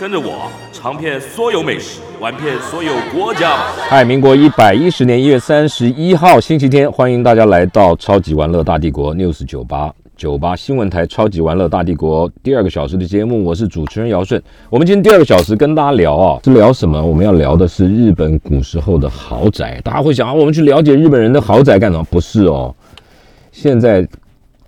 跟着我尝遍所有美食，玩遍所有国家。嗨，民国一百一十年一月三十一号星期天，欢迎大家来到超级玩乐大帝国 News 九八九八新闻台超级玩乐大帝国第二个小时的节目，我是主持人姚顺。我们今天第二个小时跟大家聊啊，是聊什么？我们要聊的是日本古时候的豪宅。大家会想啊，我们去了解日本人的豪宅干什么？不是哦，现在。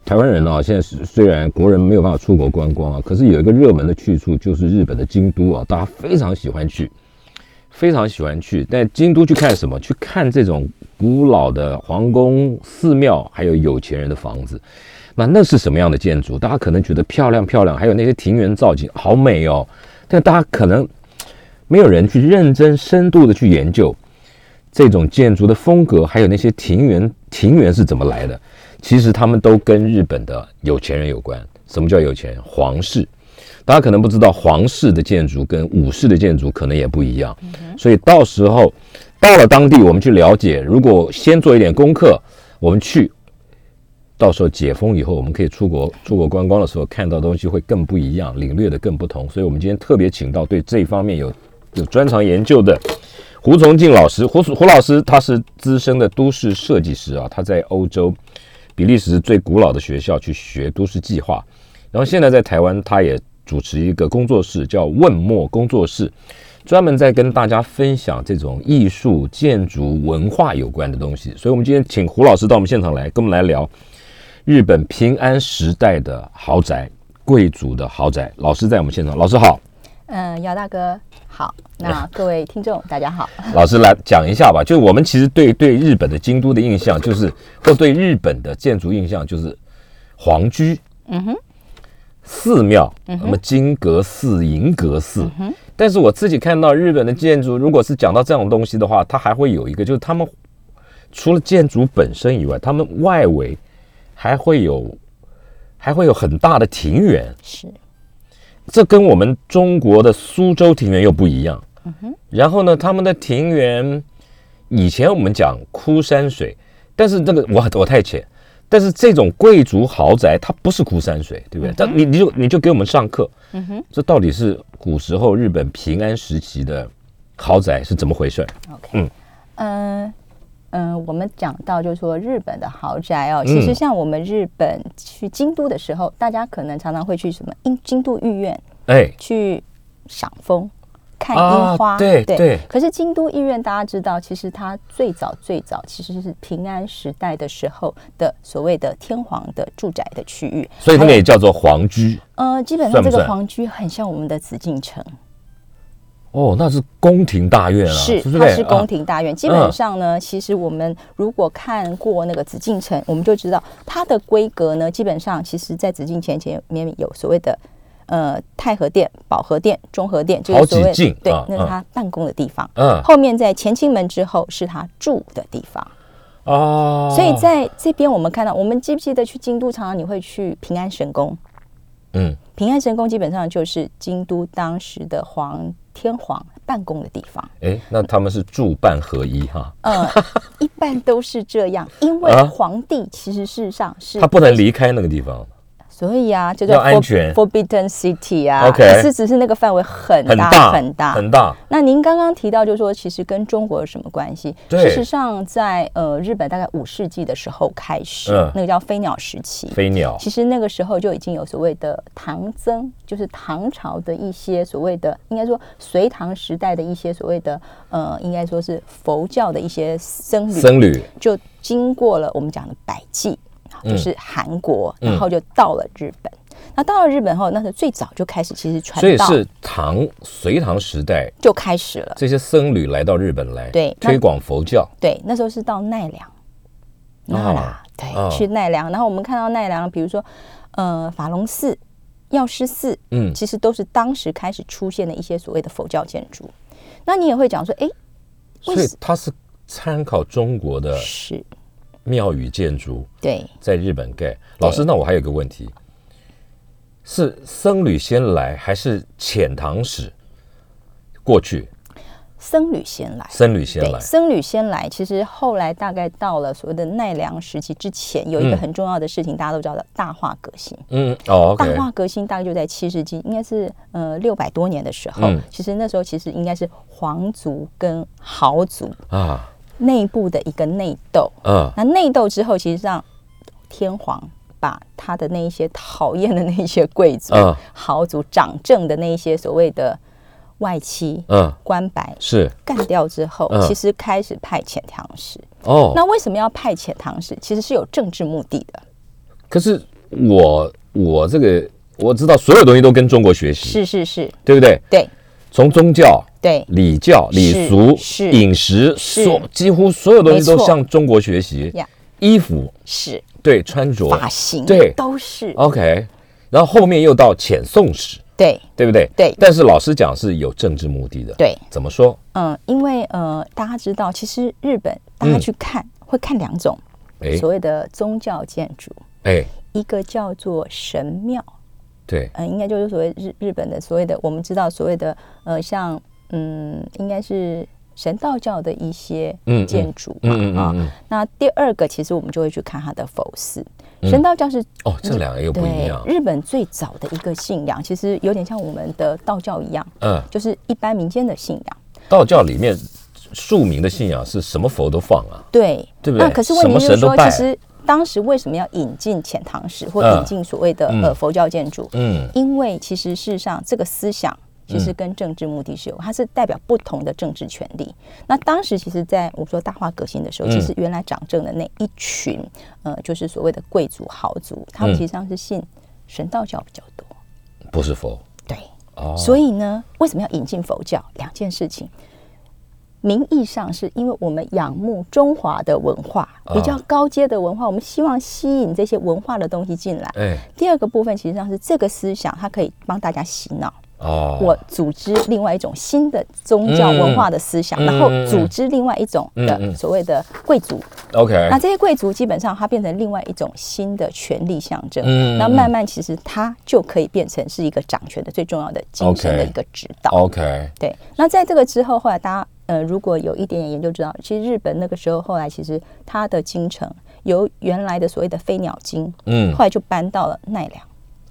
台湾人啊，现在是虽然国人没有办法出国观光啊，可是有一个热门的去处就是日本的京都啊，大家非常喜欢去，非常喜欢去。在京都去看什么？去看这种古老的皇宫、寺庙，还有有钱人的房子。那那是什么样的建筑？大家可能觉得漂亮漂亮，还有那些庭园造景好美哦。但大家可能没有人去认真深度的去研究这种建筑的风格，还有那些庭园庭园是怎么来的。其实他们都跟日本的有钱人有关。什么叫有钱？皇室。大家可能不知道，皇室的建筑跟武士的建筑可能也不一样。所以到时候到了当地，我们去了解。如果先做一点功课，我们去，到时候解封以后，我们可以出国出国观光的时候，看到东西会更不一样，领略的更不同。所以我们今天特别请到对这方面有有专长研究的胡崇进老师。胡胡老师他是资深的都市设计师啊，他在欧洲。比利时最古老的学校去学都市计划，然后现在在台湾，他也主持一个工作室，叫问墨工作室，专门在跟大家分享这种艺术、建筑、文化有关的东西。所以，我们今天请胡老师到我们现场来，跟我们来聊日本平安时代的豪宅、贵族的豪宅。老师在我们现场，老师好。嗯，姚大哥。好，那各位听众大家好，老师来讲一下吧。就是我们其实对对日本的京都的印象，就是或对日本的建筑印象，就是皇居，嗯哼，寺庙，那么金阁寺、银阁寺。但是我自己看到日本的建筑，如果是讲到这种东西的话，它还会有一个，就是他们除了建筑本身以外，他们外围还会有还会有很大的庭园。是。这跟我们中国的苏州庭园又不一样。然后呢，他们的庭园以前我们讲枯山水，但是这个我我太浅。但是这种贵族豪宅它不是枯山水，对不对？但你你就你就给我们上课。嗯哼。这到底是古时候日本平安时期的豪宅是怎么回事？OK。嗯。嗯。嗯，我们讲到就是说日本的豪宅哦，其实像我们日本去京都的时候，大家可能常常会去什么京京都御苑，哎，去赏枫、看樱花，对对。可是京都御苑大家知道，其实它最早最早其实是平安时代的时候的所谓的天皇的住宅的区域，所以那个也叫做皇居。呃，基本上这个皇居很像我们的紫禁城。哦，那是宫廷大院啊，是它是宫廷大院。基本上呢，其实我们如果看过那个紫禁城，我们就知道它的规格呢，基本上其实在紫禁前前面有所谓的呃太和殿、保和殿、中和殿，就是所谓对，那是他办公的地方。嗯，后面在乾清门之后是他住的地方。哦，所以在这边我们看到，我们记不记得去京都常常你会去平安神宫？嗯，平安神宫基本上就是京都当时的皇。天皇办公的地方，哎，那他们是住办合一哈？嗯，一般都是这样，因为皇帝其实事实上是他不能离开那个地方。所以啊，就叫安全 Forbidden City 啊，OK，是只是那个范围很大很大很大。那您刚刚提到，就是说其实跟中国有什么关系？事实上，在呃日本大概五世纪的时候开始，那个叫飞鸟时期。飞鸟其实那个时候就已经有所谓的唐僧，就是唐朝的一些所谓的，应该说隋唐时代的一些所谓的呃，应该说是佛教的一些僧侣，僧侣就经过了我们讲的百济。就是韩国，然后就到了日本。那到了日本后，那是最早就开始其实传，所以是唐隋唐时代就开始了。这些僧侣来到日本来，对推广佛教。对，那时候是到奈良，啊，对，去奈良。然后我们看到奈良，比如说呃法隆寺、药师寺，嗯，其实都是当时开始出现的一些所谓的佛教建筑。那你也会讲说，哎，所以他是参考中国的是庙宇建筑，对，在日本盖。老师，那我还有个问题，是僧侣先来还是遣唐使过去？僧侣先来，僧侣先来，僧侣先来。其实后来大概到了所谓的奈良时期之前，有一个很重要的事情，大家都知道的大化革新。嗯，哦，大化革新大概就在七世纪，应该是呃六百多年的时候。其实那时候其实应该是皇族跟豪族啊内部的一个内斗。嗯，那内斗之后，其实让天皇把他的那一些讨厌的那一些贵族、豪族掌政的那一些所谓的。外戚、嗯，官白是干掉之后，其实开始派遣唐使。哦，那为什么要派遣唐使？其实是有政治目的的。可是我我这个我知道，所有东西都跟中国学习，是是是，对不对？对，从宗教、对。礼教、礼俗、饮食，所几乎所有东西都向中国学习。衣服是，对，穿着、发型，对，都是。OK。然后后面又到遣宋使。对，对不对？对，但是老师讲是有政治目的的。对，怎么说？嗯，因为呃，大家知道，其实日本大家去看会看两种，所谓的宗教建筑，哎，一个叫做神庙，对，嗯，应该就是所谓日日本的所谓的我们知道所谓的呃，像嗯，应该是神道教的一些建筑嘛啊。那第二个，其实我们就会去看它的佛寺。神道教是哦，这两个又不一样。日本最早的一个信仰，其实有点像我们的道教一样，嗯，就是一般民间的信仰。道教里面庶民的信仰是什么佛都放啊？对，对不对？那可是问题就是说，其实当时为什么要引进遣唐使或引进所谓的呃佛教建筑？嗯，因为其实事实上这个思想。其实跟政治目的是有，它是代表不同的政治权利。那当时其实，在我们说大化革新的时候，其实原来掌政的那一群，呃，就是所谓的贵族豪族，他们实际上是信神道教比较多，不是佛。对，所以呢，为什么要引进佛教？两件事情，名义上是因为我们仰慕中华的文化，比较高阶的文化，我们希望吸引这些文化的东西进来。哎，第二个部分，其实上是这个思想，它可以帮大家洗脑。哦，我组织另外一种新的宗教文化的思想，然后组织另外一种的所谓的贵族。OK，那这些贵族基本上它变成另外一种新的权力象征。嗯，那慢慢其实它就可以变成是一个掌权的最重要的精神的一个指导。OK，对。那在这个之后，后来大家呃，如果有一点点研究知道，其实日本那个时候后来其实它的京城由原来的所谓的飞鸟京，嗯，后来就搬到了奈良。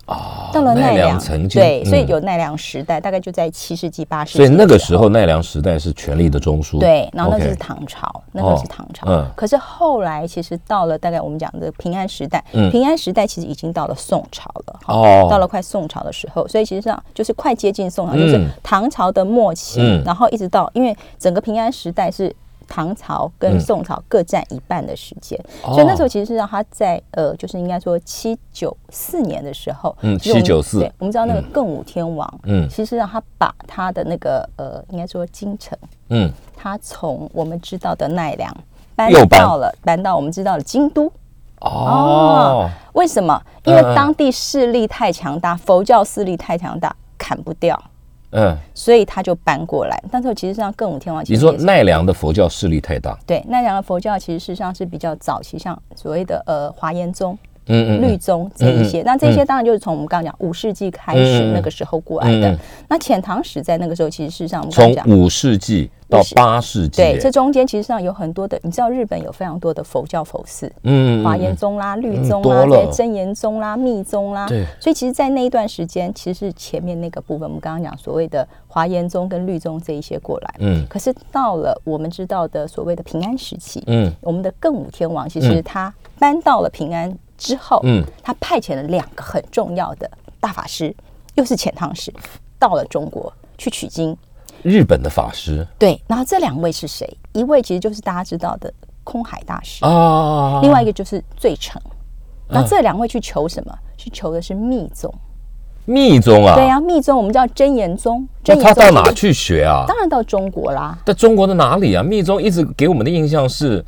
啊，到了奈良，对，所以有奈良时代，大概就在七世纪、八世纪。所以那个时候奈良时代是权力的中枢。对，然后那是唐朝，那个是唐朝。嗯。可是后来其实到了大概我们讲的平安时代，平安时代其实已经到了宋朝了。哦。到了快宋朝的时候，所以其实上就是快接近宋朝，就是唐朝的末期，然后一直到因为整个平安时代是。唐朝跟宋朝各占一半的时间，所以那时候其实是让他在呃，就是应该说七九四年的时候，嗯，七九四，对，我们知道那个更武天王，嗯，其实让他把他的那个呃，应该说京城，嗯，他从我们知道的奈良搬到了搬到我们知道的京都，哦，为什么？因为当地势力太强大，佛教势力太强大，砍不掉。嗯，所以他就搬过来。但是其实上，更武天王，你说奈良的佛教势力太大？对，奈良的佛教其实事实上是比较早期，像所谓的呃华严宗。嗯嗯，律宗这一些，那这些当然就是从我们刚刚讲五世纪开始那个时候过来的。那遣唐使在那个时候，其实事实上从五世纪到八世纪，对，这中间其实上有很多的，你知道日本有非常多的佛教佛寺，嗯，华严宗啦、律宗啦、这些真言宗啦、密宗啦，对。所以其实，在那一段时间，其实是前面那个部分，我们刚刚讲所谓的华严宗跟律宗这一些过来，嗯。可是到了我们知道的所谓的平安时期，嗯，我们的更武天王其实他搬到了平安。之后，嗯，他派遣了两个很重要的大法师，又是遣唐使，到了中国去取经。日本的法师，对。然后这两位是谁？一位其实就是大家知道的空海大师啊，另外一个就是最澄。那这两位去求什么？去求的是密宗。密宗啊？对呀，密宗我们叫真言宗。那他到哪去学啊？当然到中国啦。在中国的哪里啊？密宗一直给我们的印象是。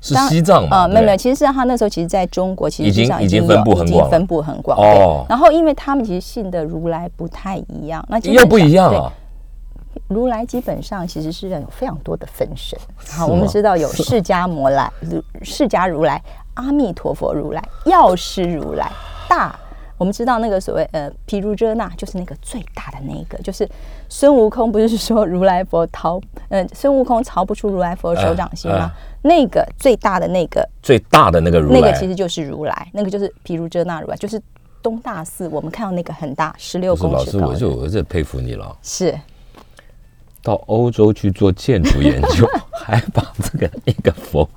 是西藏嘛？啊，没有没有，其实是他那时候其实在中国，其实已经已经分布很广，分布很广。哦，然后因为他们其实信的如来不太一样，那又不一样啊。如来基本上其实是有非常多的分身。好，我们知道有释迦摩来、释迦如来、阿弥陀佛如来、药师如来、大。我们知道那个所谓呃毗卢遮那，就是那个最大的那个，就是孙悟空不是说如来佛逃，呃，孙悟空逃不出如来佛手掌心吗？那个最大的那个最大的那个如来，那个其实就是如来，那个就是毗卢遮那如来，就是东大寺我们看到那个很大十六公尺高。老师，我就我这佩服你了。是，到欧洲去做建筑研究，还把这个一个佛。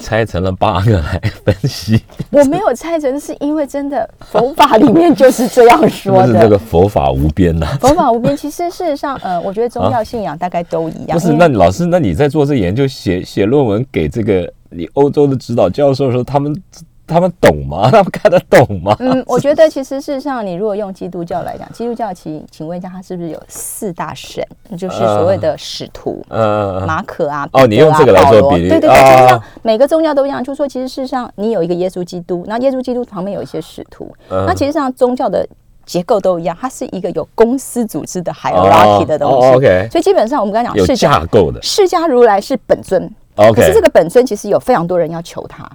拆成了八个来分析，我没有拆成，是因为真的佛法里面就是这样说的。那个佛法无边呐，佛法无边。其实事实上，呃，我觉得宗教信仰大概都一样。不是，那老师，那你在做这研究、写写论文给这个你欧洲的指导教授的时候，他们。他们懂吗？他们看得懂吗？嗯，我觉得其实事实上，你如果用基督教来讲，基督教请请问一下，他是不是有四大神？就是所谓的使徒，嗯，马可啊，哦，你用这个来做比喻，对对对，基督教每个宗教都一样，就是说，其实事实上，你有一个耶稣基督，那耶稣基督旁边有一些使徒，那其实上宗教的结构都一样，它是一个有公司组织的 hierarchy 的东西。所以基本上我们刚刚讲是架构的，释迦如来是本尊。可是这个本尊其实有非常多人要求他，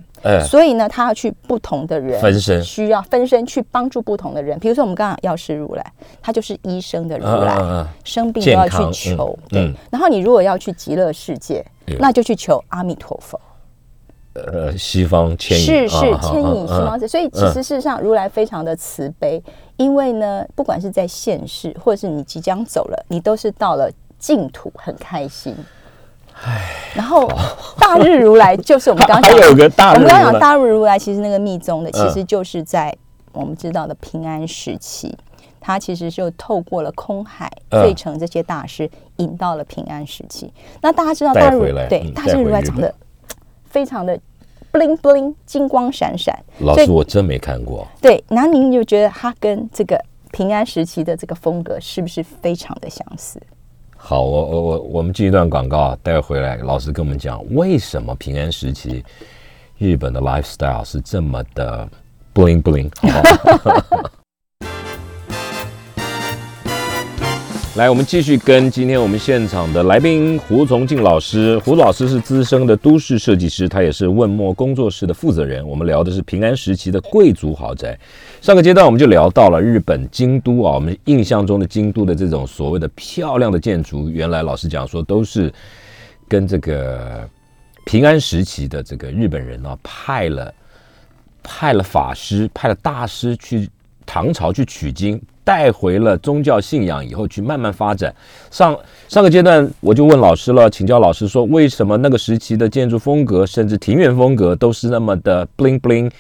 所以呢，他要去不同的人分身，需要分身去帮助不同的人。比如说我们刚刚药师如来，他就是医生的如来，生病都要去求。对，然后你如果要去极乐世界，那就去求阿弥陀佛。呃，西方牵引是是牵引西方，所以其实事实上如来非常的慈悲，因为呢，不管是在现世，或者是你即将走了，你都是到了净土，很开心。然后大日如来就是我们刚刚讲，有个大我们刚刚讲大日如来，其实那个密宗的，其实就是在我们知道的平安时期，他其实就透过了空海、费城这些大师，引到了平安时期。那大家知道大日对大日如来长得非常的 bling bling，金光闪闪。老师，我真没看过。对，那您就觉得他跟这个平安时期的这个风格是不是非常的相似？好，我我我我们进一段广告啊，待会回来，老师跟我们讲为什么平安时期日本的 lifestyle 是这么的 bling bling。来，我们继续跟今天我们现场的来宾胡崇进老师。胡老师是资深的都市设计师，他也是问墨工作室的负责人。我们聊的是平安时期的贵族豪宅。上个阶段我们就聊到了日本京都啊，我们印象中的京都的这种所谓的漂亮的建筑，原来老师讲说都是跟这个平安时期的这个日本人啊派了派了法师、派了大师去唐朝去取经。带回了宗教信仰以后，去慢慢发展。上上个阶段，我就问老师了，请教老师说，为什么那个时期的建筑风格，甚至庭院风格，都是那么的 bling bling，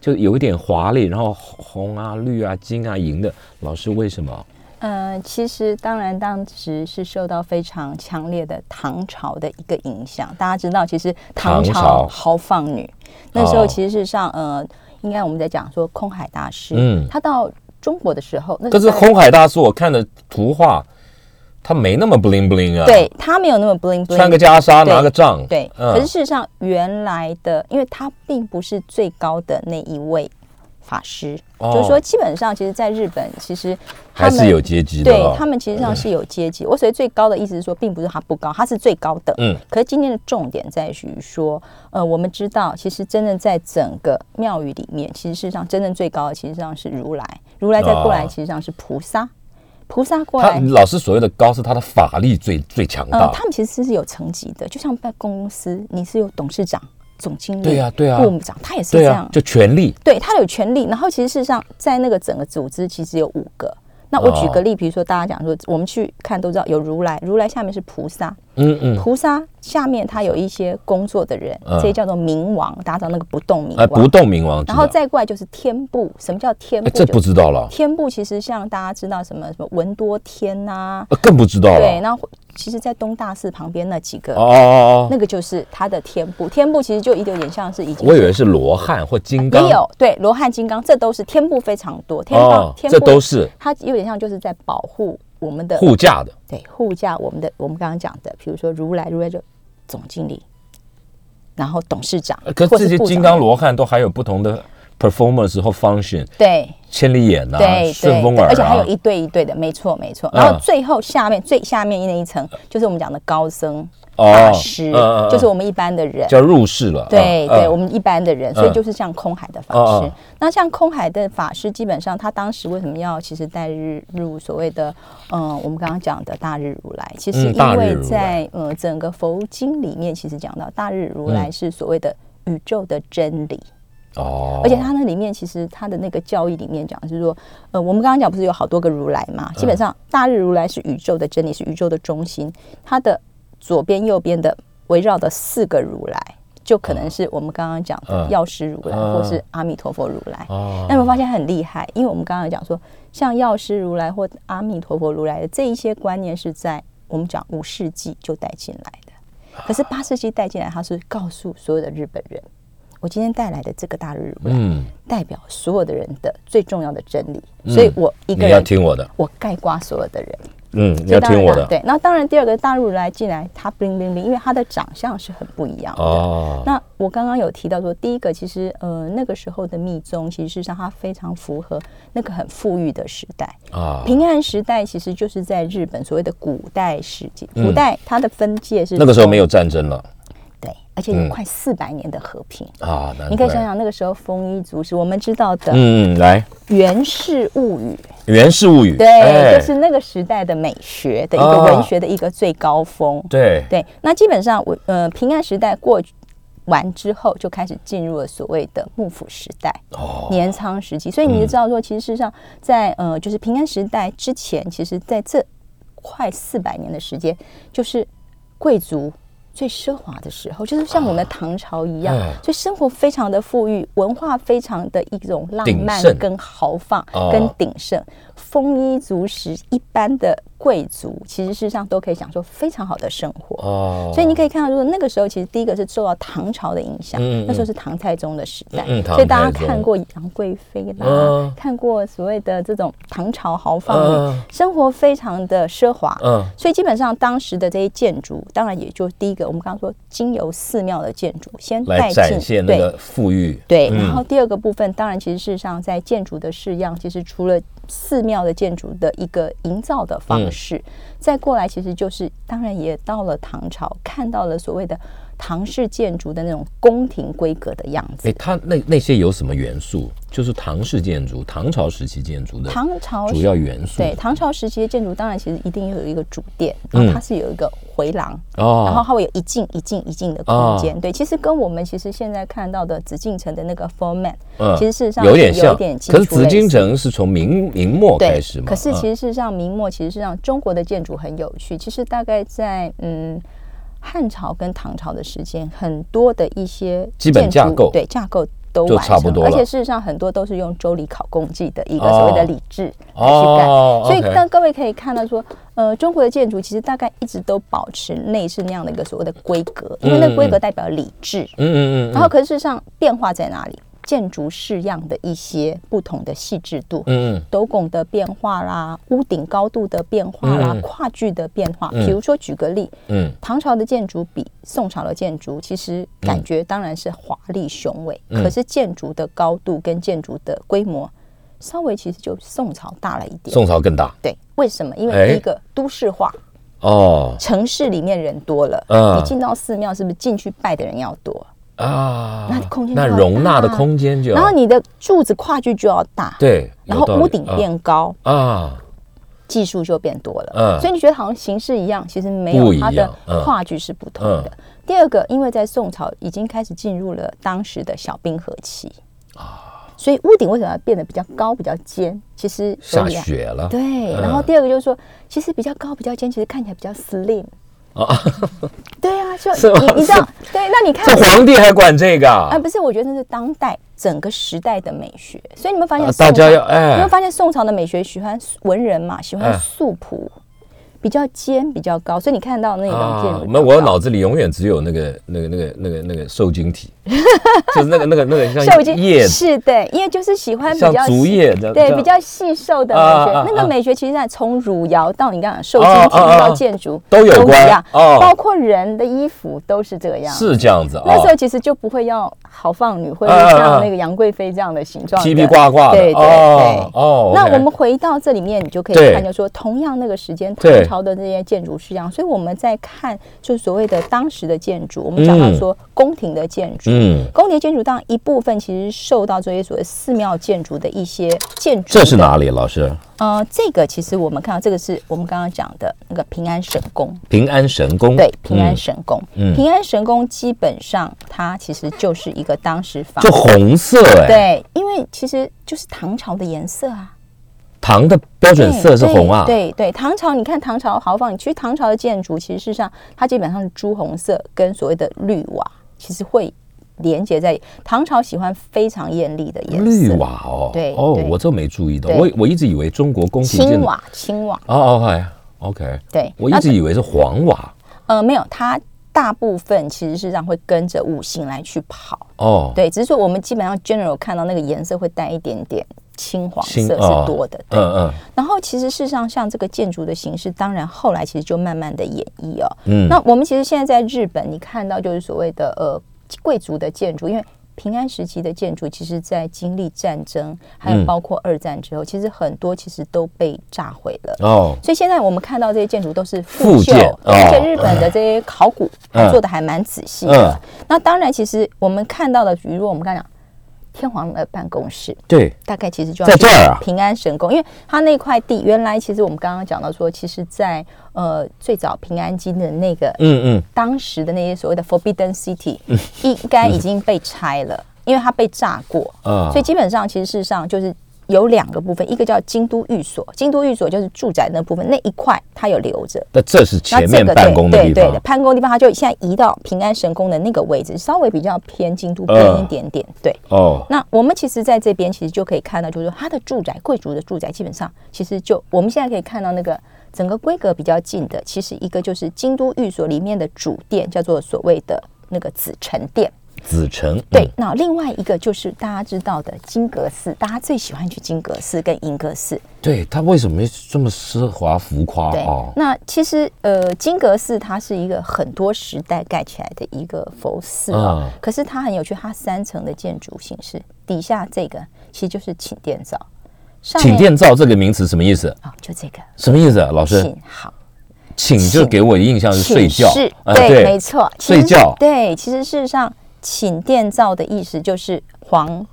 就有一点华丽，然后红啊、绿啊、金啊、银的。老师为什么？嗯，其实当然当时是受到非常强烈的唐朝的一个影响。大家知道，其实唐朝豪放女那时候，其实是上呃，应该我们在讲说空海大师，嗯，他到。中国的时候，可是空海大师，我看的图画，他没那么 bling bling 啊。对他没有那么 bling bling，穿个袈裟，拿个杖。对，可是事实上，原来的，因为他并不是最高的那一位。法师，就是说，基本上，其实，在日本，其实还是有阶级的。对他们，其实上是有阶级。我所谓最高的意思是说，并不是他不高，他是最高的。嗯。可是今天的重点在于说，呃，我们知道，其实真正在整个庙宇里面，其实事实上真正最高的，其实上是如来。如来再过来，其实上是菩萨。菩萨过来，老师所谓的高，是他的法力最最强大。他们其实是有层级的，就像办公司，你是有董事长。总经理对呀对呀，部长他也是这样，就权力，对他有权力。然后其实事实上，在那个整个组织其实有五个。那我举个例，比如说大家讲说，我们去看都知道有如来，如来下面是菩萨，嗯嗯，菩萨下面他有一些工作的人，这些叫做冥王，大家知道那个不动冥王，不动冥王。然后再过来就是天部，什么叫天部？这不知道了。天部其实像大家知道什么什么文多天呐，更不知道了。对，那。其实，在东大寺旁边那几个哦，那个就是他的天部。天部其实就有点像是已经，我以为是罗汉或金刚，也有对罗汉、金刚，这都是天部非常多。天哦，这都是它有点像就是在保护我们的护驾的，对护驾我们的。我们刚刚讲的，比如说如来，如来就总经理，然后董事长，可这些金刚罗汉都还有不同的 performance 或 function，对，千里眼啊，顺风耳，而且还有一对一对的，没错没错。然后最后下面最下面那一层就是我们讲的高僧。法师就是我们一般的人，叫入世了。对对，我们一般的人，所以就是像空海的法师。那像空海的法师，基本上他当时为什么要其实带日入所谓的嗯，我们刚刚讲的大日如来，其实因为在呃整个佛经里面，其实讲到大日如来是所谓的宇宙的真理哦。而且他那里面其实他的那个教义里面讲是说，呃，我们刚刚讲不是有好多个如来嘛？基本上大日如来是宇宙的真理，是宇宙的中心，他的。左边、右边的围绕的四个如来，就可能是我们刚刚讲的药师如来，或是阿弥陀佛如来。那有没有发现很厉害？因为我们刚刚讲说，像药师如来或阿弥陀佛如来的这一些观念，是在我们讲五世纪就带进来的。可是八世纪带进来，他是告诉所有的日本人，我今天带来的这个大日如来，代表所有的人的最重要的真理。所以我一个人要听我的，我盖刮所有的人。嗯，要听我的。对，那当然，第二个大陆来进来，他 bling bling bling，因为他的长相是很不一样的。哦。那我刚刚有提到说，第一个其实呃那个时候的密宗，其实是上它非常符合那个很富裕的时代啊。平安时代其实就是在日本所谓的古代世界，古代它的分界是那个时候没有战争了。而且有快四百年的和平啊！你可以想想那个时候丰衣足食，我们知道的，嗯，来《源氏物语》，《源氏物语》对，就是那个时代的美学的一个文学的一个最高峰。对对，那基本上我呃平安时代过完之后，就开始进入了所谓的幕府时代，哦，年仓时期。所以你就知道说，其实事实上在呃就是平安时代之前，其实在这快四百年的时间，就是贵族。最奢华的时候，就是像我们唐朝一样，所以生活非常的富裕，文化非常的一种浪漫跟豪放跟鼎盛。丰衣足食，一般的贵族其实事实上都可以享受非常好的生活。哦，所以你可以看到，如果那个时候其实第一个是受到唐朝的影响，那时候是唐太宗的时代，所以大家看过杨贵妃啦，看过所谓的这种唐朝豪放，生活非常的奢华。嗯，所以基本上当时的这些建筑，当然也就第一个，我们刚刚说经由寺庙的建筑先带进对。富裕，对，然后第二个部分，当然其实事实上在建筑的式样，其实除了寺庙的建筑的一个营造的方式，再过来其实就是当然也到了唐朝，看到了所谓的。唐式建筑的那种宫廷规格的样子，哎，它那那些有什么元素？就是唐式建筑，唐朝时期建筑的唐朝主要元素。对，唐朝时期的建筑，当然其实一定有一个主殿，然后它是有一个回廊，哦，然后它会有一进一进一进的空间。对，其实跟我们其实现在看到的紫禁城的那个 format，其实事实上有点像。可是紫禁城是从明明末开始嘛？可是其实事实上明末其实是让中国的建筑很有趣。其实大概在嗯。汉朝跟唐朝的时间，很多的一些基本架构，对架构都完成，而且事实上很多都是用周礼考工记的一个所谓的礼制来去干。所以，当各位可以看到说，呃，中国的建筑其实大概一直都保持类似那样的一个所谓的规格，因为那规格代表礼制。嗯嗯嗯。然后，可是事实上变化在哪里？建筑式样的一些不同的细致度，嗯，斗拱的变化啦，屋顶高度的变化啦，跨距的变化。比如说举个例，嗯，唐朝的建筑比宋朝的建筑，其实感觉当然是华丽雄伟，可是建筑的高度跟建筑的规模，稍微其实就宋朝大了一点。宋朝更大，对，为什么？因为第一个都市化，哦，城市里面人多了，嗯，你进到寺庙是不是进去拜的人要多？啊，那空间那容纳的空间就，然后你的柱子跨距就要大，对，然后屋顶变高啊，技术就变多了，嗯，所以你觉得好像形式一样，其实没有它的跨距是不同的。第二个，因为在宋朝已经开始进入了当时的小冰河期啊，所以屋顶为什么要变得比较高、比较尖？其实下雪了，对。然后第二个就是说，其实比较高、比较尖，其实看起来比较 slim。啊，对啊，就你你知道，对，那你看，这皇帝还管这个？啊，不是，我觉得那是当代整个时代的美学。所以你们发现，大家要哎，你们发现宋朝的美学喜欢文人嘛，喜欢素朴，比较尖、比较高，所以你看到那种建筑，那我脑子里永远只有那个、那个、那个、那个、那个受精体，就是那个、那个、那个像叶子，是的，因为就是喜欢比较竹叶的，对，比较细瘦的美学。那个美学其实在从汝窑到你刚刚受精体到建筑都有关，包括人的衣服都是这个样，是这样子。那时候其实就不会要豪放女，或者像那个杨贵妃这样的形状，披披挂挂的。对对对。哦，那我们回到这里面，你就可以看，就说同样那个时间，唐朝的这些建筑是这样。所以我们在看，就是所谓的当时的建筑，我们讲到说宫廷的建筑，嗯，宫廷建筑当然一部分其实受到这些所谓寺庙建筑的一些建筑。这是哪里，老师？呃，这个其实我们看到，这个是我们刚刚讲的那个平安神宫。平安神宫，对，平安神宫。嗯，平安神宫基本上它其实就是一个当时仿，就红色哎，对，因为其实就是唐朝的颜色啊。唐的标准色是红啊，对对，唐朝你看唐朝豪放，其实唐朝的建筑其实事实上它基本上是朱红色跟所谓的绿瓦，其实会连接在唐朝喜欢非常艳丽的颜色。绿瓦哦，对哦，我这没注意到，我我一直以为中国宫廷青瓦青瓦。哦，OK OK，对我一直以为是黄瓦，呃，没有，它大部分其实是上会跟着五行来去跑哦，对，只是说我们基本上 general 看到那个颜色会带一点点。青黄色是多的，对，嗯嗯。然后其实事实上，像这个建筑的形式，当然后来其实就慢慢的演绎哦。嗯。那我们其实现在在日本，你看到就是所谓的呃贵族的建筑，因为平安时期的建筑，其实在经历战争，还有包括二战之后，其实很多其实都被炸毁了哦。所以现在我们看到这些建筑都是复旧，而且日本的这些考古做的还蛮仔细的。那当然，其实我们看到的，比如我们刚讲。天皇的办公室，对，大概其实就在这儿啊。平安神宫，因为它那块地原来其实我们刚刚讲到说，其实，在呃最早平安京的那个，嗯嗯，当时的那些所谓的 Forbidden City，应该已经被拆了，因为它被炸过，嗯，所以基本上其实事实上就是。有两个部分，一个叫京都寓所，京都寓所就是住宅那部分，那一块它有留着。那这是前面办公的地方。对对，办公地方，它就现在移到平安神宫的那个位置，稍微比较偏京都边一点点。对。哦。那我们其实在这边其实就可以看到，就是说它的住宅，贵族的住宅，基本上其实就我们现在可以看到那个整个规格比较近的，其实一个就是京都寓所里面的主殿，叫做所谓的那个紫宸殿。紫宸对，那另外一个就是大家知道的金阁寺，大家最喜欢去金阁寺跟银阁寺。对，它为什么这么奢华浮夸？对，那其实呃，金阁寺它是一个很多时代盖起来的一个佛寺啊，可是它很有趣，它三层的建筑形式，底下这个其实就是寝殿灶。寝殿灶这个名词什么意思？哦，就这个什么意思啊？老师，好，寝就给我的印象是睡觉，是，对，没错，睡觉。对，其实事实上。寝殿灶的意思就是皇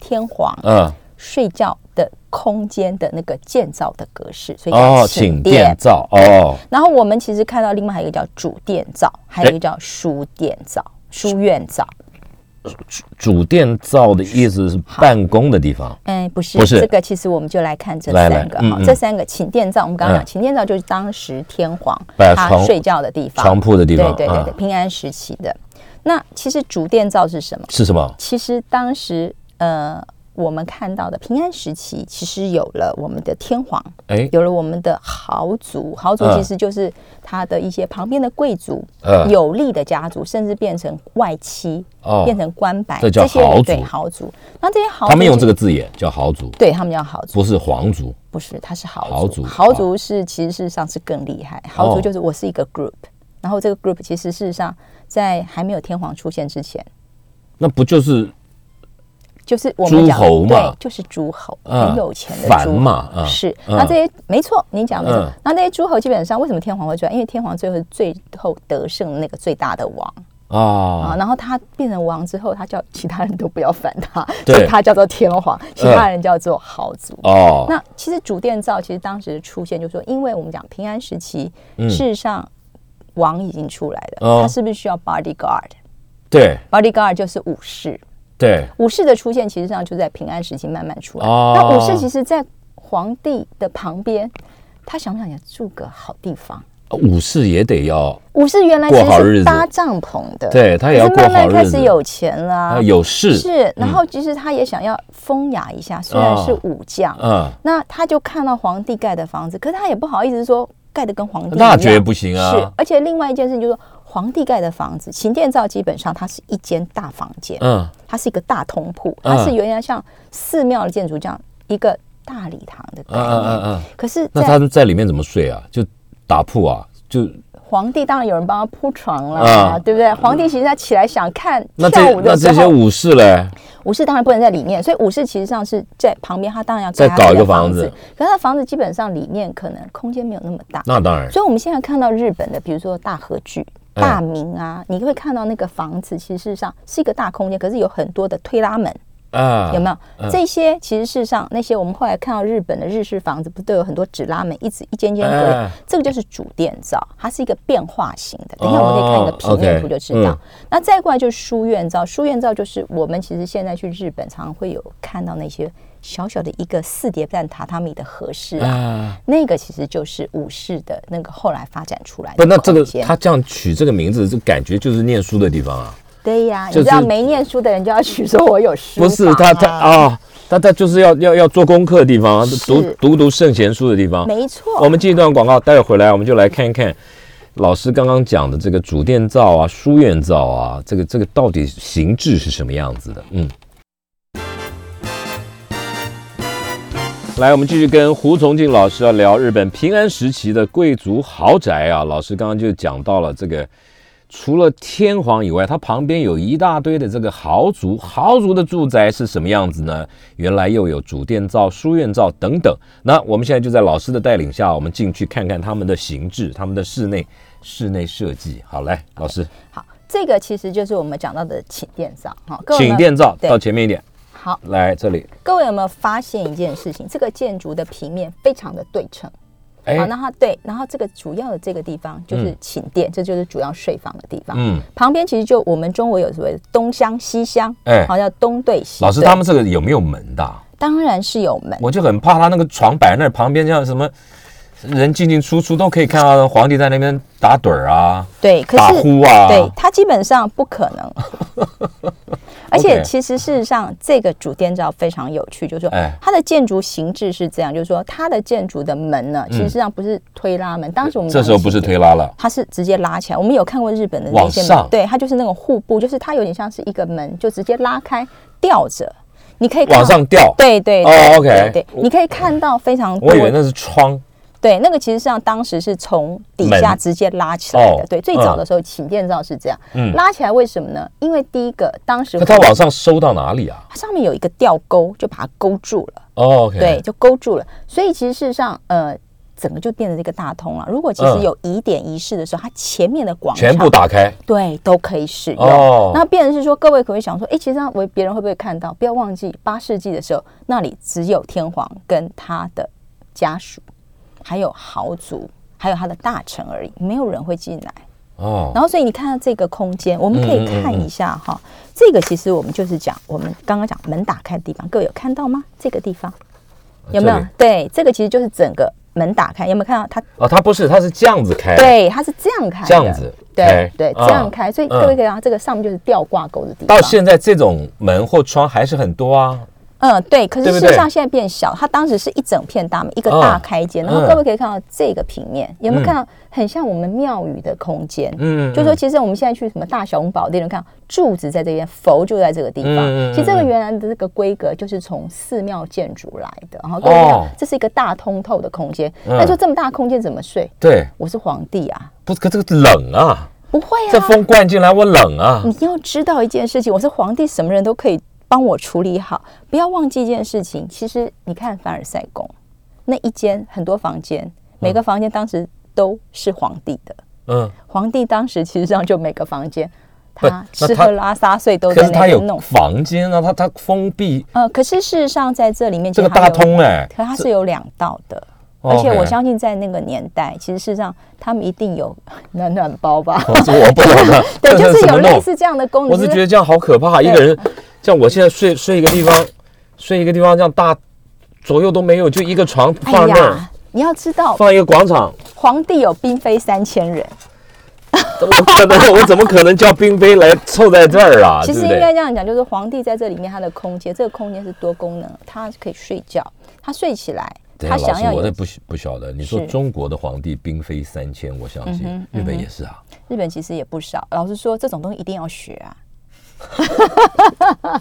天皇嗯睡觉的空间的那个建造的格式，所以叫寝殿灶哦。然后我们其实看到另外还有一个叫主殿灶，还有一个叫书殿灶、书院灶。主主殿造的意思是办公的地方？哎，不是，不是这个。其实我们就来看这三个哈，这三个寝殿造。我们刚刚讲寝殿造就是当时天皇他睡觉的地方，床铺的地方。对对对对，平安时期的。那其实主殿造是什么？是什么？其实当时呃，我们看到的平安时期，其实有了我们的天皇，哎，有了我们的豪族。豪族其实就是他的一些旁边的贵族，有利的家族，甚至变成外戚，变成官白，这叫豪族。豪族。那这些豪族，他们用这个字眼叫豪族，对他们叫豪族，不是皇族，不是，他是豪族。豪族是其实事实上是更厉害。豪族就是我是一个 group，然后这个 group 其实事实上。在还没有天皇出现之前，那不就是就是我们讲对，就是诸侯很有钱的诸侯是。那这些没错，你讲没错。那那些诸侯基本上为什么天皇会出来？因为天皇最后最后得胜的那个最大的王啊，然后他变成王之后，他叫其他人都不要反他，所以他叫做天皇，其他人叫做豪族哦。那其实主殿造其实当时的出现，就是说，因为我们讲平安时期，事实上。王已经出来了，他是不是需要 bodyguard？对，bodyguard 就是武士。对，武士的出现其实上就在平安时期慢慢出来。那武士其实，在皇帝的旁边，他想不想也住个好地方？武士也得要。武士原来其实是搭帐篷的，对他也要过好日子。慢慢开始有钱了，有势是。然后其实他也想要风雅一下，虽然是武将，嗯，那他就看到皇帝盖的房子，可是他也不好意思说盖的跟皇帝那绝对不行啊！是，而且另外一件事情就是说，皇帝盖的房子，寝殿造基本上它是一间大房间，嗯，它是一个大通铺，它是原来像寺庙的建筑这样一个大礼堂的概念。嗯嗯嗯。可是那他在里面怎么睡啊？就打铺啊？就皇帝当然有人帮他铺床了，对不对？皇帝其实他起来想看跳舞的时候，那这些武士嘞？武士当然不能在里面，所以武士其实上是在旁边，他当然要再搞一个房子。可是他房子基本上里面可能空间没有那么大。那当然。所以我们现在看到日本的，比如说大和剧、大明啊，你会看到那个房子，其实事实上是一个大空间，可是有很多的推拉门。啊，有没有这些？其实事实上，那些我们后来看到日本的日式房子，不都有很多纸拉门，一直一间间隔？这个就是主殿造，它是一个变化型的。等一下我们可以看一个平面图就知道。那再过来就是书院造，书院造就是我们其实现在去日本常常会有看到那些小小的一个四叠半榻榻米的和室啊，那个其实就是武士的那个后来发展出来的。不，那这个他这样取这个名字，这感觉就是念书的地方啊。对呀，你知道没念书的人就要取说我有书，不是他他啊，他他就是要要要做功课的地方，读读读圣贤书的地方，没错。我们进一段广告，待会回来我们就来看一看老师刚刚讲的这个主殿造啊、书院造啊，这个这个到底形制是什么样子的？嗯，来，我们继续跟胡崇进老师要聊日本平安时期的贵族豪宅啊。老师刚刚就讲到了这个。除了天皇以外，它旁边有一大堆的这个豪族，豪族的住宅是什么样子呢？原来又有主殿造、书院造等等。那我们现在就在老师的带领下，我们进去看看他们的形制、他们的室内室内设计。好，来，老师。好，这个其实就是我们讲到的寝殿造。哈，寝殿造到前面一点。好，来这里。各位有没有发现一件事情？这个建筑的平面非常的对称。好，然后对，然后这个主要的这个地方就是寝殿，这就是主要睡房的地方。嗯，旁边其实就我们中国有所谓东厢西厢，哎，好像东对西。老师，他们这个有没有门的？当然是有门。我就很怕他那个床摆那旁边像什么人进进出出都可以看到皇帝在那边打盹儿啊，对，打呼啊，对他基本上不可能。而且其实事实上，这个主殿造非常有趣，就是说它的建筑形制是这样，就是说它的建筑的门呢，其实上不是推拉门。当时我们这时候不是推拉了，它是直接拉起来。我们有看过日本的那些门，对，它就是那种户部，就是它有点像是一个门，就直接拉开吊着，你可以往上吊。对对哦，OK，对，你可以看到非常。我以为那是窗。对，那个其实上当时是从底下直接拉起来的。对，最早的时候寝殿造是这样，拉起来为什么呢？因为第一个，当时它往上收到哪里啊？它上面有一个吊钩，就把它勾住了。哦，对，就勾住了。所以其实事实上，呃，整个就变成一个大通了。如果其实有疑点仪式的时候，它前面的广场全部打开，对，都可以使用。哦，那变成是说，各位可以想说，哎，其实上为别人会不会看到？不要忘记八世纪的时候，那里只有天皇跟他的家属。还有豪族，还有他的大臣而已，没有人会进来哦。然后，所以你看到这个空间，我们可以看一下哈。这个其实我们就是讲，我们刚刚讲门打开的地方，各位有看到吗？这个地方有没有？对，这个其实就是整个门打开，有没有看到它？哦，它不是，它是这样子开。对，它是这样开，这样子。对对，这样开。所以各位可以看到，这个上面就是吊挂钩的地方。到现在，这种门或窗还是很多啊。嗯，对，可是事实上现在变小，它当时是一整片大门，一个大开间，然后各位可以看到这个平面，有没有看到很像我们庙宇的空间？嗯，就说其实我们现在去什么大雄宝殿，看柱子在这边，佛就在这个地方。其实这个原来的这个规格就是从寺庙建筑来的，然后各位看，这是一个大通透的空间。那就这么大空间怎么睡？对，我是皇帝啊，不是，可这个冷啊，不会啊，这风灌进来我冷啊。你要知道一件事情，我是皇帝，什么人都可以。帮我处理好，不要忘记一件事情。其实你看凡尔赛宫那一间很多房间，每个房间当时都是皇帝的。嗯，皇帝当时其实上就每个房间，他吃喝拉撒睡都在那边弄房间啊，他他封闭。呃，可是事实上在这里面这个大通哎，可它是有两道的，而且我相信在那个年代，其实事实上他们一定有暖暖包吧？我不懂的，对，就是有类似这样的功能。我是觉得这样好可怕，一个人。像我现在睡睡一个地方，睡一个地方这样大，左右都没有，就一个床放那儿。你要知道，放一个广场，皇帝有嫔妃三千人，我可能 我怎么可能叫嫔妃来凑在这儿啊？其实应该这样讲，就是皇帝在这里面，他的空间，这个空间是多功能，他可以睡觉，他睡起来。他想要我这不不晓得。你说中国的皇帝嫔妃三千，我相信日本也是啊。日本其实也不少。老实说，这种东西一定要学啊。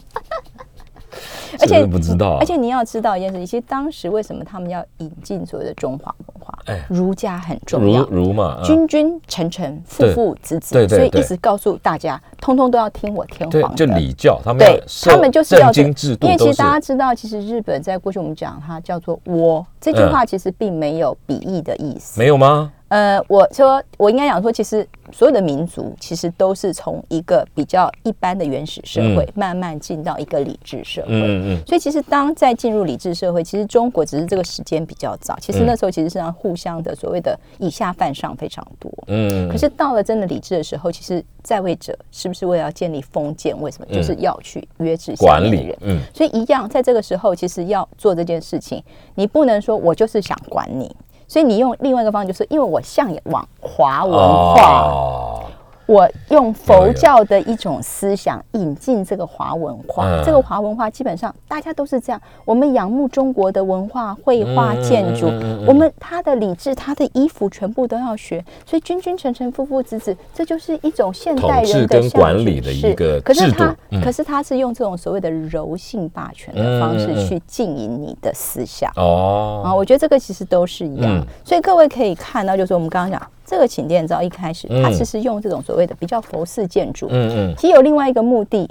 而且不知道，而且你要知道一件事，其实当时为什么他们要引进所谓的中华文化？哎，儒家很重要，儒嘛，君君臣臣，父父子子，所以一直告诉大家，通通都要听我天皇的，就礼教，他们对，他们就是要经制度。因为其实大家知道，其实日本在过去我们讲它叫做“倭”，这句话其实并没有贬义的意思，没有吗？呃，我说我应该讲说，其实所有的民族其实都是从一个比较一般的原始社会，慢慢进到一个理智社会。嗯嗯。所以其实当在进入理智社会，其实中国只是这个时间比较早。其实那时候其实是让互相的所谓的以下犯上非常多。嗯。可是到了真的理智的时候，其实在位者是不是为了要建立封建？为什么？就是要去约制管理人。嗯。所以一样，在这个时候，其实要做这件事情，你不能说我就是想管你。所以你用另外一个方式，就是因为我向往华文化。我用佛教的一种思想引进这个华文化，这个华文化基本上大家都是这样。我们仰慕中国的文化、绘画、建筑，我们他的礼制、他的衣服全部都要学。所以君君臣臣、父父子子，这就是一种现代人的管理的一个可是他，可是他是用这种所谓的柔性霸权的方式去经营你的思想。哦，啊，我觉得这个其实都是一样。所以各位可以看到，就是我们刚刚讲。这个寝殿造一开始，它其实用这种所谓的比较佛寺建筑，嗯嗯，其实有另外一个目的。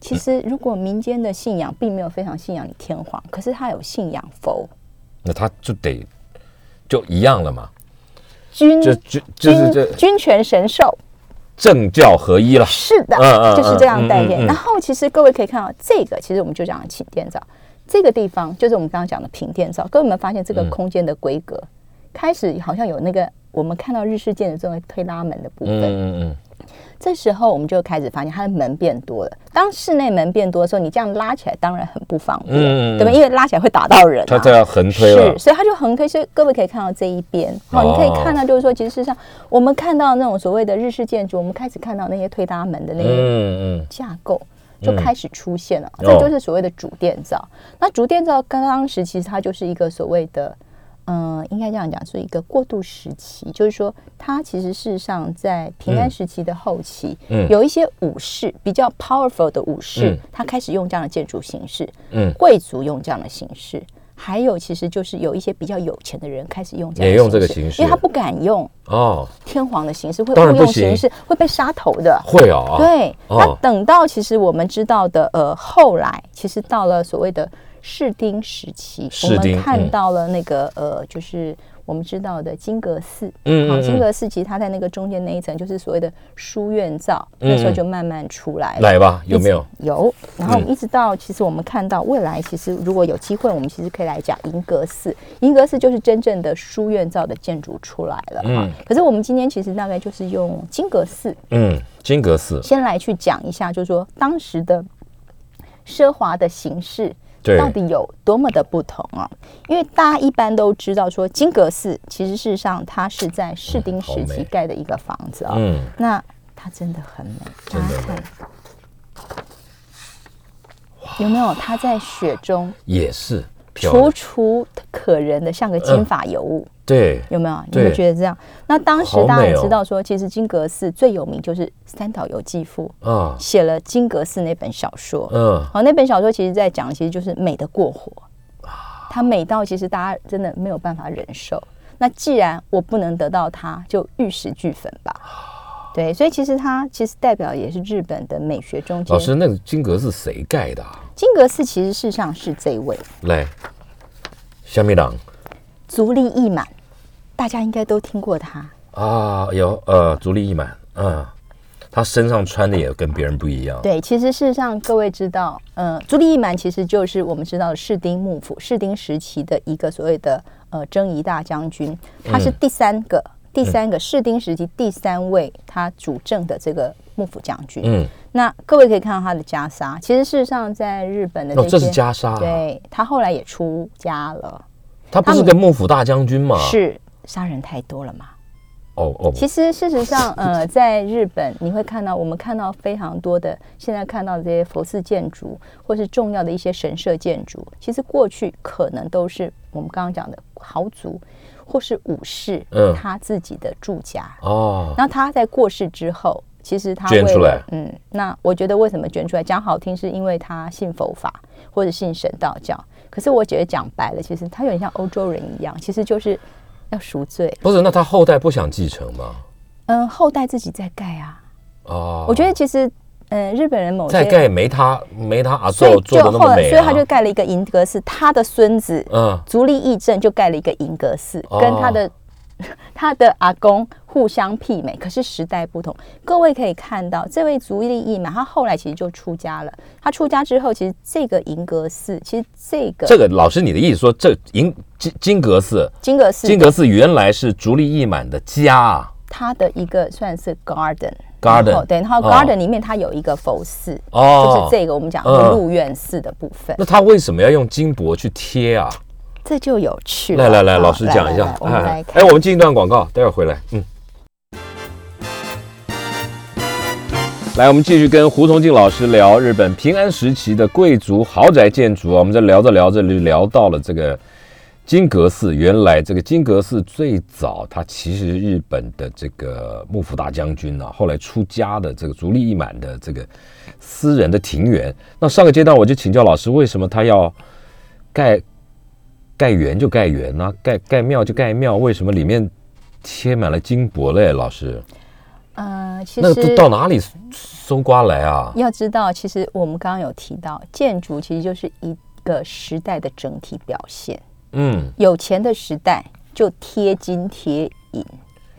其实如果民间的信仰并没有非常信仰你天皇，可是他有信仰佛，那他就得就一样了嘛。君就君就是这君权神授，政教合一了。是的，就是这样概念。然后其实各位可以看到，这个其实我们就讲寝殿造，这个地方就是我们刚刚讲的平殿造。各位有没有发现这个空间的规格开始好像有那个？我们看到日式建筑这种推拉门的部分，嗯嗯这时候我们就开始发现它的门变多了。当室内门变多的时候，你这样拉起来当然很不方便，对吧？因为拉起来会打到人，它这样横推是，所以它就横推。所以各位可以看到这一边，好，你可以看到就是说，其实事实上我们看到那种所谓的日式建筑，我们开始看到那些推拉门的那个架构就开始出现了，这就是所谓的主电造。那主电造刚当时其实它就是一个所谓的。嗯，应该这样讲，是一个过渡时期，就是说，它其实事实上在平安时期的后期，嗯，有一些武士比较 powerful 的武士，他开始用这样的建筑形式，嗯，贵族用这样的形式，还有其实就是有一些比较有钱的人开始用这样，也用这个形式，因为他不敢用哦，天皇的形式会误用形式会被杀头的，会啊，对，那等到其实我们知道的，呃，后来其实到了所谓的。士丁时期，我们看到了那个呃，就是我们知道的金阁寺。嗯好，金阁寺其实它在那个中间那一层，就是所谓的书院造，那时候就慢慢出来了。来吧，有没有？有。然后一直到其实我们看到未来，其实如果有机会，我们其实可以来讲银阁寺。银阁寺就是真正的书院造的建筑出来了。嗯。可是我们今天其实大概就是用金阁寺。嗯，金阁寺。先来去讲一下，就是说当时的奢华的形式。到底有多么的不同啊？因为大家一般都知道说金阁寺，其实事实上它是在室町时期盖的一个房子啊。嗯，那它真的很美，大家看，有没有？它在雪中也是。楚楚可人的，像个金发尤物，对，有没有？你会觉得这样？那当时大家也知道说，其实金阁寺最有名就是三岛由纪夫啊，写了金阁寺那本小说。嗯，好，那本小说其实在讲，其实就是美的过火它美到其实大家真的没有办法忍受。那既然我不能得到它，就玉石俱焚吧。对，所以其实它其实代表也是日本的美学中间。老师，那个金阁寺谁盖的？金阁寺其实事实上是这位来，香米党，足利义满，大家应该都听过他啊。有呃，足利义满，嗯，他身上穿的也跟别人不一样。对，其实事实上各位知道，呃，足利义满其实就是我们知道的士丁幕府士丁时期的一个所谓的呃征夷大将军，他是第三个。第三个士丁时期第三位他主政的这个幕府将军，嗯，那各位可以看到他的袈裟，其实事实上在日本的哦，这是袈裟，对他后来也出家了。他不是个幕府大将军吗？是杀人太多了吗？哦哦，其实事实上，呃，在日本你会看到，我们看到非常多的现在看到的这些佛寺建筑，或是重要的一些神社建筑，其实过去可能都是我们刚刚讲的豪族或是武士嗯他自己的住家哦。然后他在过世之后，其实他捐出来，嗯，那我觉得为什么捐出来？讲好听是因为他信佛法或者信神道教，可是我觉得讲白了，其实他有点像欧洲人一样，其实就是。要赎罪不是？那他后代不想继承吗？嗯，后代自己在盖啊。哦，我觉得其实，嗯，日本人某些在盖没他没他阿做做的那么美，所以他就盖了一个银阁寺。他的孙子，嗯，足利义政就盖了一个银阁寺，跟他的。他的阿公互相媲美，可是时代不同。各位可以看到，这位足利义满，他后来其实就出家了。他出家之后，其实这个银阁寺，其实这个这个老师，你的意思说，这银金金阁寺，金阁寺，金阁寺原来是足利义满的家啊。他的一个算是 garden，garden 对，然后 garden 里面它有一个佛寺，哦，就是这个我们讲入院寺的部分。那他为什么要用金箔去贴啊？这就有趣。来来来，老师讲一下。哎，哎，我们进一段广告，待会儿回来。嗯。来，我们继续跟胡崇进老师聊日本平安时期的贵族豪宅建筑啊。我们在聊着聊着就聊到了这个金阁寺。原来这个金阁寺最早，它其实日本的这个幕府大将军啊，后来出家的这个足利义满的这个私人的庭园。那上个阶段我就请教老师，为什么他要盖？盖园就盖园啊，盖盖庙就盖庙，为什么里面贴满了金箔嘞？老师，呃，其实那到哪里搜刮来啊？要知道，其实我们刚刚有提到，建筑其实就是一个时代的整体表现。嗯，有钱的时代就贴金贴银。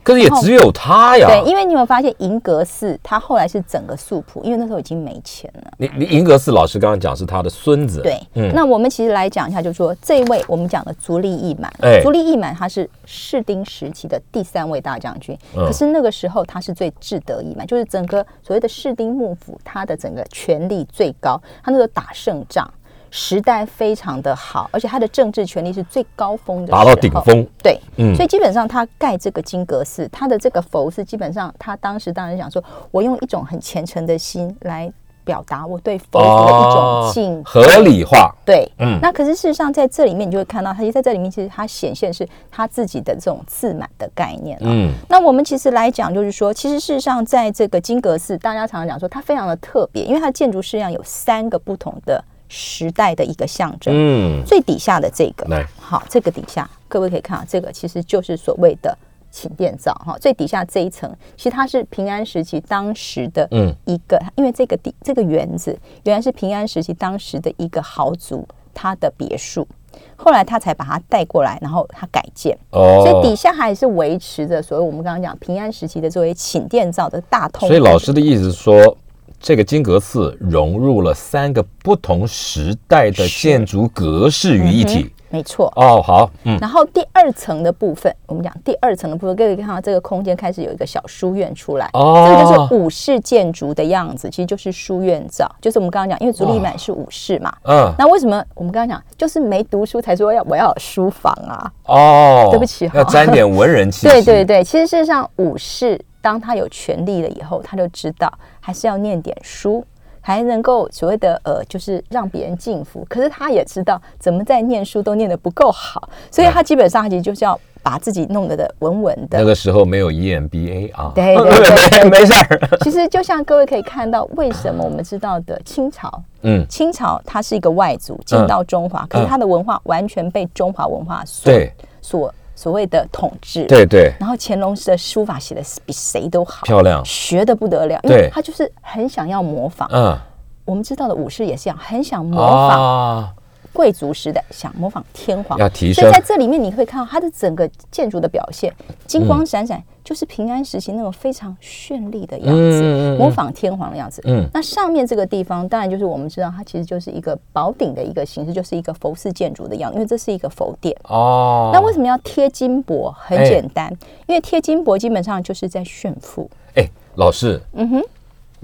可是也只有他呀。对，因为你有没有发现银阁寺，他后来是整个素朴，因为那时候已经没钱了。你你银阁寺老师刚刚讲是他的孙子。对，嗯。那我们其实来讲一下，就是说这位我们讲的足利义满，足利义满他是室町时期的第三位大将军，可是那个时候他是最志得意满，就是整个所谓的室町幕府，他的整个权力最高，他那时候打胜仗。时代非常的好，而且他的政治权力是最高峰的，达到顶峰。对，嗯，所以基本上他盖这个金阁寺，他的这个佛寺，基本上他当时当然想说，我用一种很虔诚的心来表达我对佛祖的一种敬，合理化。对，嗯。那可是事实上在这里面，你就会看到，他其实在这里面，其实他显现是他自己的这种自满的概念。嗯。那我们其实来讲，就是说，其实事实上在这个金阁寺，大家常常讲说它非常的特别，因为它的建筑式样有三个不同的。时代的一个象征。嗯，最底下的这个，好，这个底下各位可以看啊，这个其实就是所谓的寝殿造哈。最底下这一层，其实它是平安时期当时的嗯一个，因为这个底这个园子原来是平安时期当时的一个豪族他的别墅，后来他才把它带过来，然后他改建哦，所以底下还是维持着所谓我们刚刚讲平安时期的作为寝殿造的大通。所以老师的意思是说。这个金阁寺融入了三个不同时代的建筑格式于一体，没错。哦，好，嗯。然后第二层的部分，我们讲第二层的部分，各位看到这个空间开始有一个小书院出来。哦，这个就是武士建筑的样子，其实就是书院造，就是我们刚刚讲，因为足利满是武士嘛。嗯。那为什么我们刚刚讲，就是没读书才说要我要有书房啊？哦，对不起，要沾点文人气。对对对，其实事实上武士。当他有权利了以后，他就知道还是要念点书，还能够所谓的呃，就是让别人敬服。可是他也知道怎么在念书都念得不够好，所以他基本上其实就是要把自己弄得的稳稳的。那个时候没有 EMBA 啊，对对对，没事儿。其实就像各位可以看到，为什么我们知道的清朝，嗯，清朝它是一个外族进到中华，可是它的文化完全被中华文化所所。所谓的统治，对对，然后乾隆的书法写的比谁都好，漂亮，学的不得了，因为他就是很想要模仿。嗯，我们知道的武士也是一样，很想模仿。贵族时代想模仿天皇，要提升。所以在这里面你会看到它的整个建筑的表现，金光闪闪，就是平安时期那种非常绚丽的样子，模仿天皇的样子。嗯，那上面这个地方当然就是我们知道它其实就是一个宝顶的一个形式，就是一个佛寺建筑的样，因为这是一个佛殿。哦，那为什么要贴金箔？很简单，因为贴金箔基本上就是在炫富。哎，老师，嗯哼。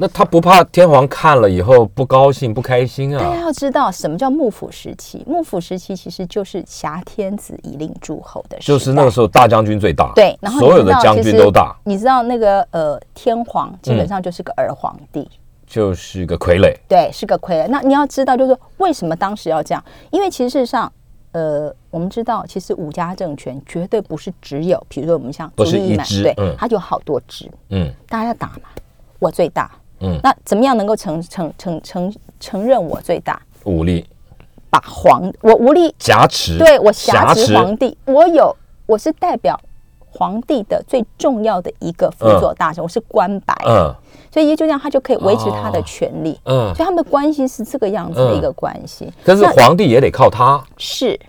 那他不怕天皇看了以后不高兴、不开心啊？大家要知道什么叫幕府时期？幕府时期其实就是挟天子以令诸侯的时候，就是那个时候大将军最大，对，然后所有的将军都大。你知道那个呃，天皇基本上就是个儿皇帝，就是个傀儡，对，是个傀儡。那你要知道，就是为什么当时要这样？因为其实事实上，呃，我们知道，其实五家政权绝对不是只有，比如说我们像不是一支，对，它有好多支，嗯，大家要打嘛，我最大。嗯，那怎么样能够承承承承承认我最大？武力？把皇我武力。挟持，对我挟持皇帝，我有我是代表皇帝的最重要的一个辅佐大臣，我是官白，嗯，所以也就这样，他就可以维持他的权利，嗯，所以他们的关系是这个样子的一个关系。但是皇帝也得靠他，是。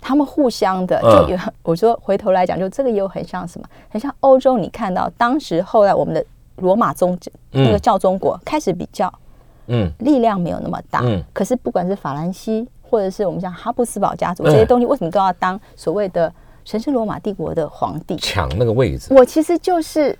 他们互相的，就有我说回头来讲，就这个又很像什么？很像欧洲，你看到当时后来我们的。罗马宗那个教宗国开始比较，嗯，力量没有那么大，嗯，可是不管是法兰西或者是我们像哈布斯堡家族这些东西，为什么都要当所谓的神圣罗马帝国的皇帝抢那个位置？我其实就是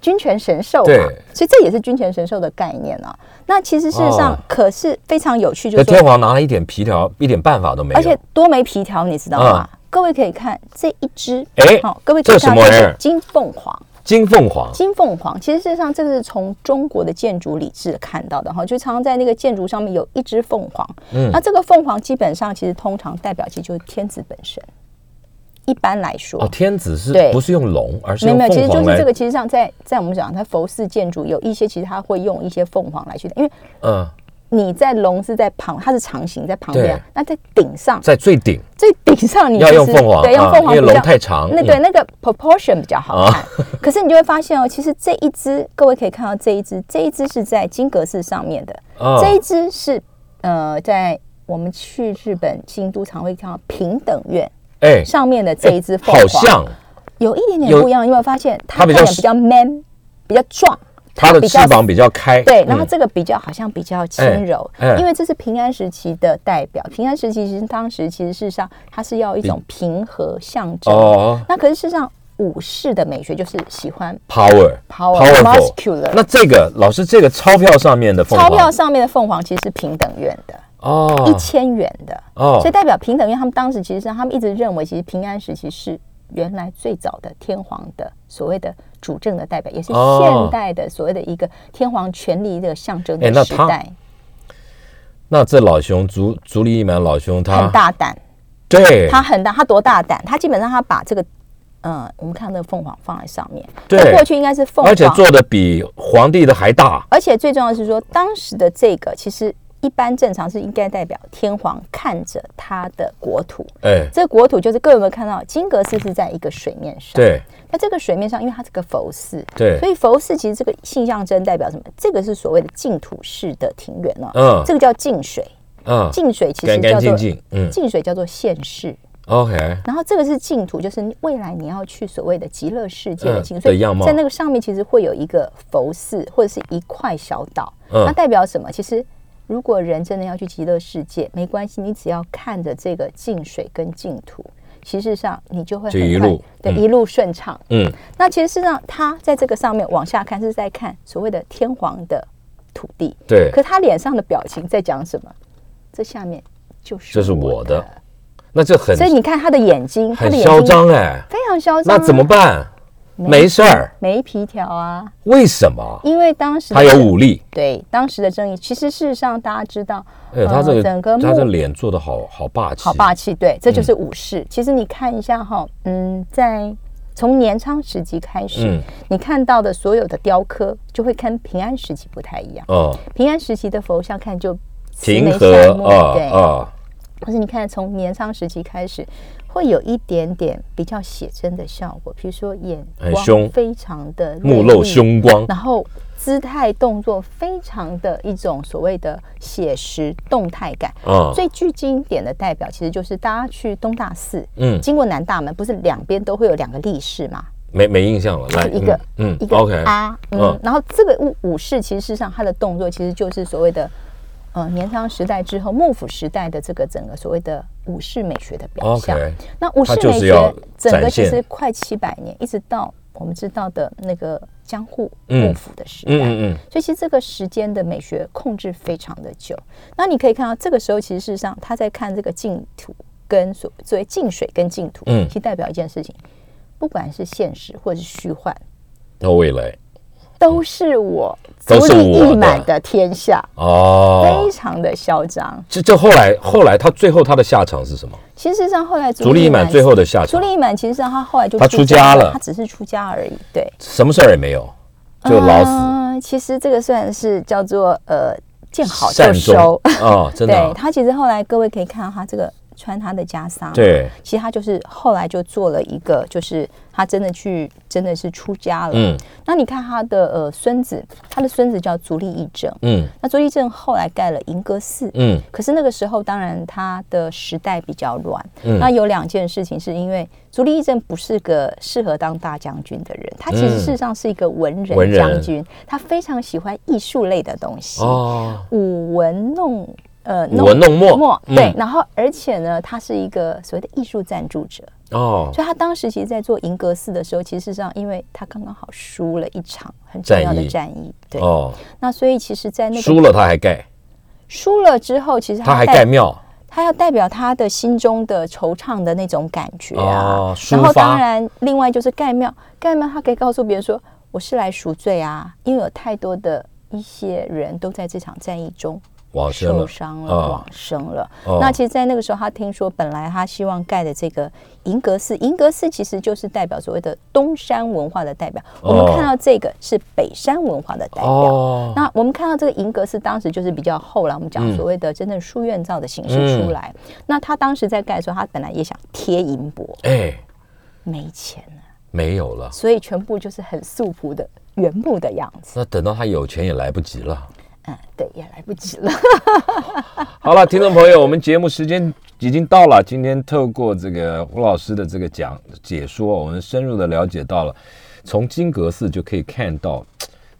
君权神授嘛，所以这也是君权神授的概念啊。那其实事实上可是非常有趣，就是天皇拿了一点皮条，一点办法都没有，而且多没皮条，你知道吗？各位可以看这一只，哎，好，各位这什么？金凤凰。金凤凰，金凤凰，其实事实上这个是从中国的建筑礼制看到的哈，就常常在那个建筑上面有一只凤凰。嗯，那这个凤凰基本上其实通常代表其实就是天子本身。一般来说，哦，天子是不是用龙，而是没有没有，其实就是这个。其实上在在我们讲，它佛寺建筑有一些其实它会用一些凤凰来去，因为嗯。你在龙是在旁，它是长形在旁边。那在顶上，在最顶，最顶上你要用凤凰，对，用凤凰，因为龙太长。那对那个 proportion 比较好看。可是你就会发现哦，其实这一只，各位可以看到这一只，这一只是在金阁寺上面的。这一只是呃，在我们去日本京都常会看到平等院哎上面的这一只凤凰，好像有一点点不一样。有没有发现它比较比较 man，比较壮？它的翅膀比较开，对，然后这个比较好像比较轻柔，因为这是平安时期的代表。平安时期其实当时其实事实上它是要一种平和象征。哦，那可是事实上武士的美学就是喜欢 power，power，muscular。那这个老师，这个钞票上面的凤钞票上面的凤凰其实是平等院的哦，一千元的哦，所以代表平等院他们当时其实是他们一直认为，其实平安时期是原来最早的天皇的所谓的。主政的代表，也是现代的所谓的一个天皇权力的象征的时代。那这老兄足足利义满老兄，他很大胆，对他很大，他多大胆？他基本上他把这个，嗯，我们看那个凤凰放在上面，对，过去应该是凤凰，而且做的比皇帝的还大，而且最重要的是说，当时的这个其实。一般正常是应该代表天皇看着他的国土，哎，这个国土就是各位有没有看到金阁寺是在一个水面上？对，那这个水面上，因为它是个佛寺，对，所以佛寺其实这个性象征代表什么？这个是所谓的净土式的庭园哦，嗯，这个叫净水，嗯，净水其实叫做嗯，净水叫做现世，OK，然后这个是净土，就是未来你要去所谓的极乐世界的净水，在那个上面其实会有一个佛寺或者是一块小岛，那代表什么？其实。如果人真的要去极乐世界，没关系，你只要看着这个净水跟净土，其实上你就会一路对一路顺畅。嗯，那其实事实上他在这个上面往下看是在看所谓的天皇的土地。对，可他脸上的表情在讲什么？这下面就是这是我的，那这很所以你看他的眼睛很嚣张哎，非常嚣张。那怎么办？没事儿，没皮条啊？为什么？因为当时他有武力。对，当时的争议，其实事实上大家知道，哎，他这个整个他的脸做的好好霸气，好霸气。对，这就是武士。其实你看一下哈，嗯，在从年昌时期开始，你看到的所有的雕刻，就会跟平安时期不太一样。哦，平安时期的佛像看就平和对啊。可是你看，从年昌时期开始。会有一点点比较写真的效果，比如说眼光非常的目露凶光，然后姿态动作非常的一种所谓的写实动态感。嗯，最具经典的代表其实就是大家去东大寺，嗯，经过南大门，不是两边都会有两个立士吗？没没印象了，来一个，嗯，一个 OK 啊，嗯，然后这个武武士其实事实上他的动作其实就是所谓的。呃，年长时代之后，幕府时代的这个整个所谓的武士美学的表象。那武士美学整个其实快七百年，一直到我们知道的那个江户幕府的时代。嗯嗯嗯。所以其实这个时间的美学控制非常的久。那你可以看到，这个时候其实事实上他在看这个净土跟所作为净水跟净土，嗯，其实代表一件事情，不管是现实或者是虚幻，到未来。都是我足利义满的天下哦，非常的嚣张。这这后来后来他最后他的下场是什么？其实上后来足利义满最后的下场，足利义满其实上他后来就他出家了，他只是出家而已。对，什么事儿也没有，就老死。其实这个算是叫做呃见好就收哦，真的。对他其实后来各位可以看到他这个穿他的袈裟，对，其实他就是后来就做了一个就是。他真的去，真的是出家了。嗯，那你看他的呃孙子，他的孙子叫足利义政。嗯，那足利义政后来盖了银阁寺。嗯，可是那个时候当然他的时代比较乱。嗯，那有两件事情是因为足利义政不是个适合当大将军的人，他其实事实上是一个文人将军，他非常喜欢艺术类的东西。哦，舞文弄。呃，弄墨，对，然后而且呢，他是一个所谓的艺术赞助者哦，所以他当时其实，在做银阁寺的时候，其实上，因为他刚刚好输了一场很重要的战役，对。哦，那所以其实，在那个输了他还盖，输了之后，其实他还盖庙，他要代表他的心中的惆怅的那种感觉啊，然后当然，另外就是盖庙，盖庙他可以告诉别人说，我是来赎罪啊，因为有太多的一些人都在这场战役中。受伤了，往生了。那其实，在那个时候，他听说，本来他希望盖的这个银阁寺，银阁寺其实就是代表所谓的东山文化的代表。我们看到这个是北山文化的代表。那我们看到这个银阁寺，当时就是比较后来我们讲所谓的真正书院造的形式出来。那他当时在盖的时候，他本来也想贴银箔，哎，没钱了，没有了，所以全部就是很素朴的原木的样子。那等到他有钱也来不及了。对，也来不及了。好了，听众朋友，我们节目时间已经到了。今天透过这个胡老师的这个讲解说，我们深入的了解到了，从金阁寺就可以看到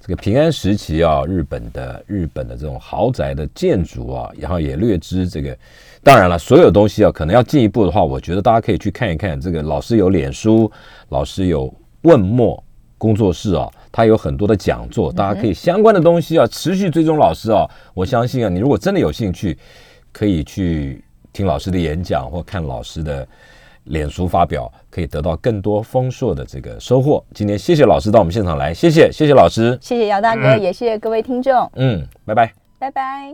这个平安时期啊，日本的日本的这种豪宅的建筑啊，然后也略知这个。当然了，所有东西啊，可能要进一步的话，我觉得大家可以去看一看这个老师有脸书，老师有问墨。工作室啊，他有很多的讲座，大家可以相关的东西啊，持续追踪老师啊。我相信啊，你如果真的有兴趣，可以去听老师的演讲或看老师的脸书发表，可以得到更多丰硕的这个收获。今天谢谢老师到我们现场来，谢谢谢谢老师，谢谢姚大哥，也谢谢各位听众。嗯，拜拜，拜拜。